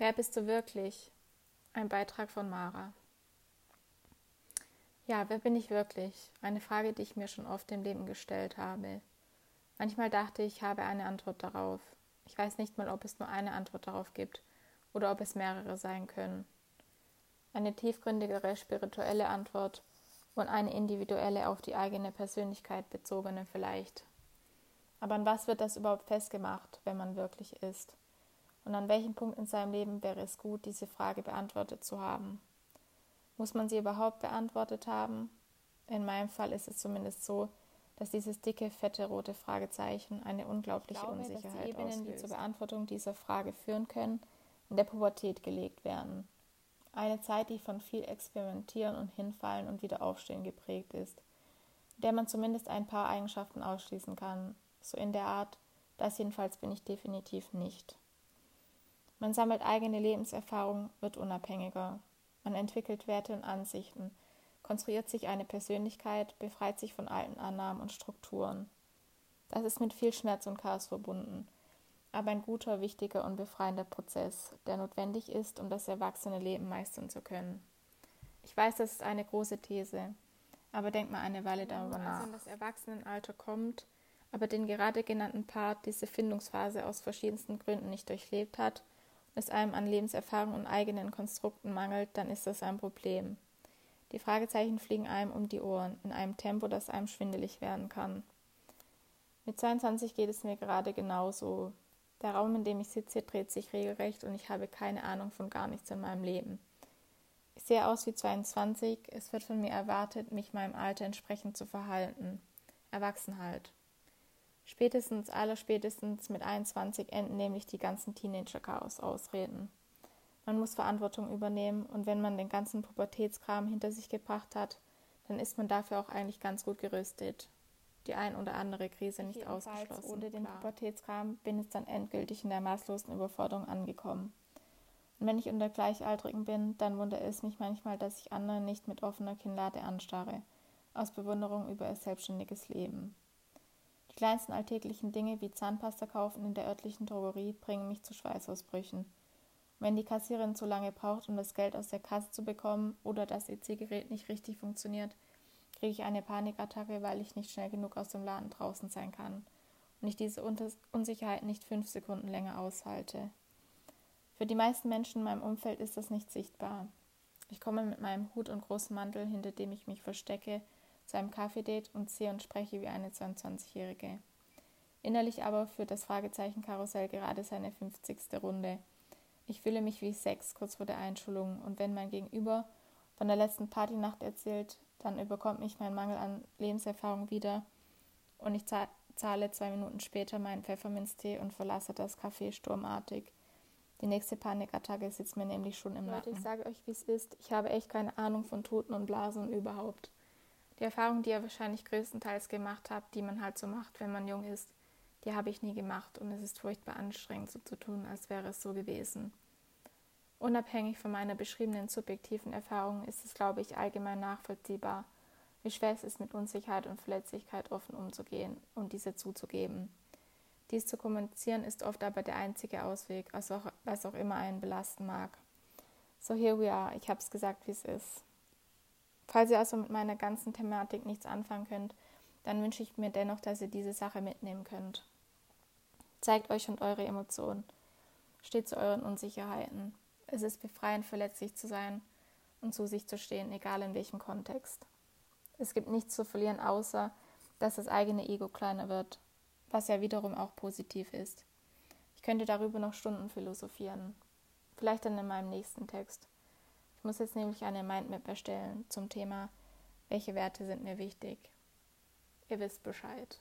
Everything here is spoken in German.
Wer bist du wirklich? Ein Beitrag von Mara. Ja, wer bin ich wirklich? Eine Frage, die ich mir schon oft im Leben gestellt habe. Manchmal dachte ich, ich habe eine Antwort darauf. Ich weiß nicht mal, ob es nur eine Antwort darauf gibt oder ob es mehrere sein können. Eine tiefgründigere spirituelle Antwort und eine individuelle auf die eigene Persönlichkeit bezogene vielleicht. Aber an was wird das überhaupt festgemacht, wenn man wirklich ist? Und an welchem Punkt in seinem Leben wäre es gut, diese Frage beantwortet zu haben? Muss man sie überhaupt beantwortet haben? In meinem Fall ist es zumindest so, dass dieses dicke, fette rote Fragezeichen eine unglaubliche glaube, Unsicherheit dass die Ebenen, auslöst. die zur Beantwortung dieser Frage führen können, in der Pubertät gelegt werden. Eine Zeit, die von viel Experimentieren und Hinfallen und Wiederaufstehen geprägt ist, in der man zumindest ein paar Eigenschaften ausschließen kann, so in der Art, das jedenfalls bin ich definitiv nicht. Man sammelt eigene Lebenserfahrung, wird unabhängiger. Man entwickelt Werte und Ansichten, konstruiert sich eine Persönlichkeit, befreit sich von alten Annahmen und Strukturen. Das ist mit viel Schmerz und Chaos verbunden, aber ein guter, wichtiger und befreiender Prozess, der notwendig ist, um das erwachsene Leben meistern zu können. Ich weiß, das ist eine große These, aber denk mal eine Weile darüber nach. Wenn man also in das Erwachsenenalter kommt, aber den gerade genannten Part, diese Findungsphase aus verschiedensten Gründen nicht durchlebt hat, es einem an Lebenserfahrung und eigenen Konstrukten mangelt, dann ist das ein Problem. Die Fragezeichen fliegen einem um die Ohren, in einem Tempo, das einem schwindelig werden kann. Mit 22 geht es mir gerade genauso. Der Raum, in dem ich sitze, dreht sich regelrecht und ich habe keine Ahnung von gar nichts in meinem Leben. Ich sehe aus wie 22, es wird von mir erwartet, mich meinem Alter entsprechend zu verhalten. Erwachsen halt. Spätestens, allerspätestens mit 21 enden nämlich die ganzen Teenager-Chaos-Ausreden. Man muss Verantwortung übernehmen und wenn man den ganzen Pubertätskram hinter sich gebracht hat, dann ist man dafür auch eigentlich ganz gut gerüstet. Die ein oder andere Krise nicht ausgeschlossen. Ohne den Pubertätskram bin ich dann endgültig in der maßlosen Überforderung angekommen. Und wenn ich unter Gleichaltrigen bin, dann wundert es mich manchmal, dass ich andere nicht mit offener Kinnlade anstarre, aus Bewunderung über ihr selbstständiges Leben. Kleinsten alltäglichen Dinge wie Zahnpasta kaufen in der örtlichen Drogerie bringen mich zu Schweißausbrüchen. Wenn die Kassiererin zu lange braucht, um das Geld aus der Kasse zu bekommen oder das EC-Gerät nicht richtig funktioniert, kriege ich eine Panikattacke, weil ich nicht schnell genug aus dem Laden draußen sein kann und ich diese Unsicherheit nicht fünf Sekunden länger aushalte. Für die meisten Menschen in meinem Umfeld ist das nicht sichtbar. Ich komme mit meinem Hut und großen Mantel, hinter dem ich mich verstecke, zu einem Kaffee-Date und sehe und spreche wie eine 22-Jährige. Innerlich aber führt das Fragezeichen-Karussell gerade seine 50. Runde. Ich fühle mich wie sechs kurz vor der Einschulung und wenn mein Gegenüber von der letzten Partynacht erzählt, dann überkommt mich mein Mangel an Lebenserfahrung wieder und ich zahle zwei Minuten später meinen Pfefferminztee und verlasse das Café sturmartig. Die nächste Panikattacke sitzt mir nämlich schon im Leute, Nacken. Ich sage euch, wie es ist. Ich habe echt keine Ahnung von Toten und Blasen und überhaupt. Die Erfahrung, die ihr wahrscheinlich größtenteils gemacht habt, die man halt so macht, wenn man jung ist, die habe ich nie gemacht und es ist furchtbar anstrengend, so zu tun, als wäre es so gewesen. Unabhängig von meiner beschriebenen subjektiven Erfahrung ist es, glaube ich, allgemein nachvollziehbar, wie schwer es ist, mit Unsicherheit und Verletzlichkeit offen umzugehen und diese zuzugeben. Dies zu kommunizieren ist oft aber der einzige Ausweg, also was auch immer einen belasten mag. So here we are, ich habe es gesagt, wie es ist. Falls ihr also mit meiner ganzen Thematik nichts anfangen könnt, dann wünsche ich mir dennoch, dass ihr diese Sache mitnehmen könnt. Zeigt euch und eure Emotionen. Steht zu euren Unsicherheiten. Es ist befreiend, verletzlich zu sein und zu sich zu stehen, egal in welchem Kontext. Es gibt nichts zu verlieren, außer dass das eigene Ego kleiner wird, was ja wiederum auch positiv ist. Ich könnte darüber noch Stunden philosophieren. Vielleicht dann in meinem nächsten Text. Ich muss jetzt nämlich eine Mindmap erstellen zum Thema, welche Werte sind mir wichtig. Ihr wisst Bescheid.